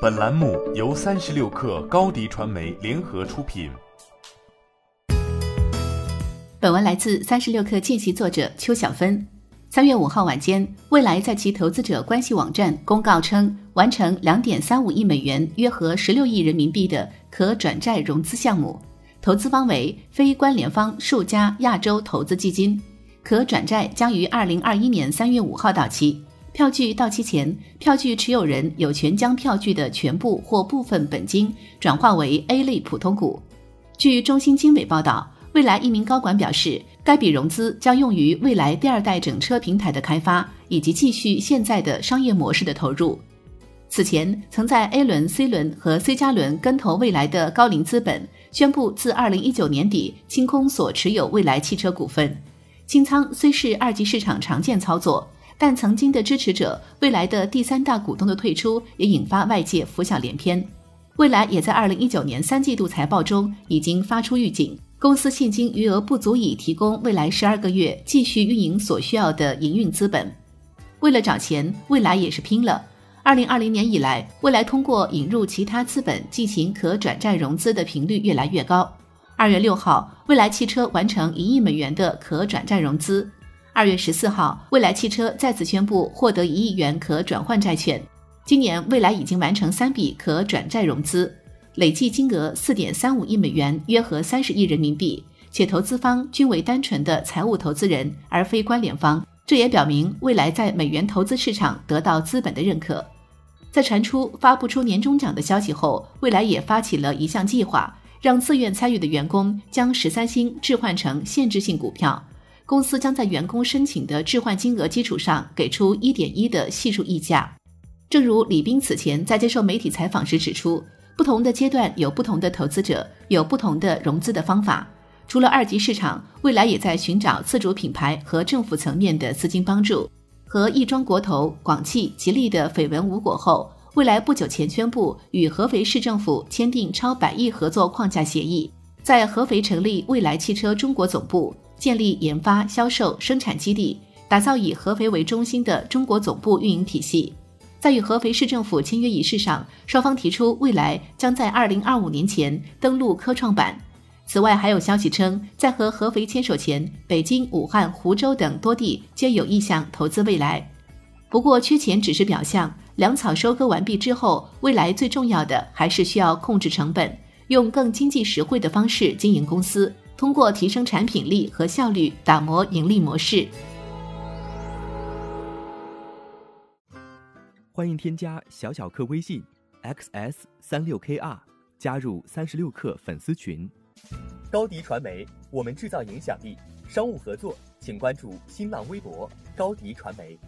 本栏目由三十六克高低传媒联合出品。本文来自三十六克见习作者邱小芬。三月五号晚间，蔚来在其投资者关系网站公告称，完成两点三五亿美元（约合十六亿人民币）的可转债融资项目，投资方为非关联方数家亚洲投资基金。可转债将于二零二一年三月五号到期。票据到期前，票据持有人有权将票据的全部或部分本金转化为 A 类普通股。据中新经纬报道，蔚来一名高管表示，该笔融资将用于蔚来第二代整车平台的开发，以及继续现在的商业模式的投入。此前，曾在 A 轮、C 轮和 C 加轮跟投未来的高瓴资本宣布，自二零一九年底清空所持有蔚来汽车股份。清仓虽是二级市场常见操作。但曾经的支持者未来的第三大股东的退出，也引发外界浮想联翩。未来也在二零一九年三季度财报中已经发出预警，公司现金余额不足以提供未来十二个月继续运营所需要的营运资本。为了找钱，未来也是拼了。二零二零年以来，未来通过引入其他资本进行可转债融资的频率越来越高。二月六号，未来汽车完成一亿美元的可转债融资。二月十四号，蔚来汽车再次宣布获得一亿元可转换债券。今年，蔚来已经完成三笔可转债融资，累计金额四点三五亿美元，约合三十亿人民币，且投资方均为单纯的财务投资人，而非关联方。这也表明未来在美元投资市场得到资本的认可。在传出发不出年终奖的消息后，蔚来也发起了一项计划，让自愿参与的员工将十三星置换成限制性股票。公司将在员工申请的置换金额基础上给出一点一的系数溢价。正如李斌此前在接受媒体采访时指出，不同的阶段有不同的投资者，有不同的融资的方法。除了二级市场，未来也在寻找自主品牌和政府层面的资金帮助。和亦庄国投、广汽、吉利的绯闻无果后，未来不久前宣布与合肥市政府签订超百亿合作框架协议，在合肥成立未来汽车中国总部。建立研发、销售、生产基地，打造以合肥为中心的中国总部运营体系。在与合肥市政府签约仪式上，双方提出未来将在二零二五年前登陆科创板。此外，还有消息称，在和合肥牵手前，北京、武汉、湖州等多地皆有意向投资未来。不过，缺钱只是表象，粮草收割完毕之后，未来最重要的还是需要控制成本，用更经济实惠的方式经营公司。通过提升产品力和效率，打磨盈利模式。欢迎添加小小客微信 xs 三六 kr，加入三十六氪粉丝群。高迪传媒，我们制造影响力。商务合作，请关注新浪微博高迪传媒。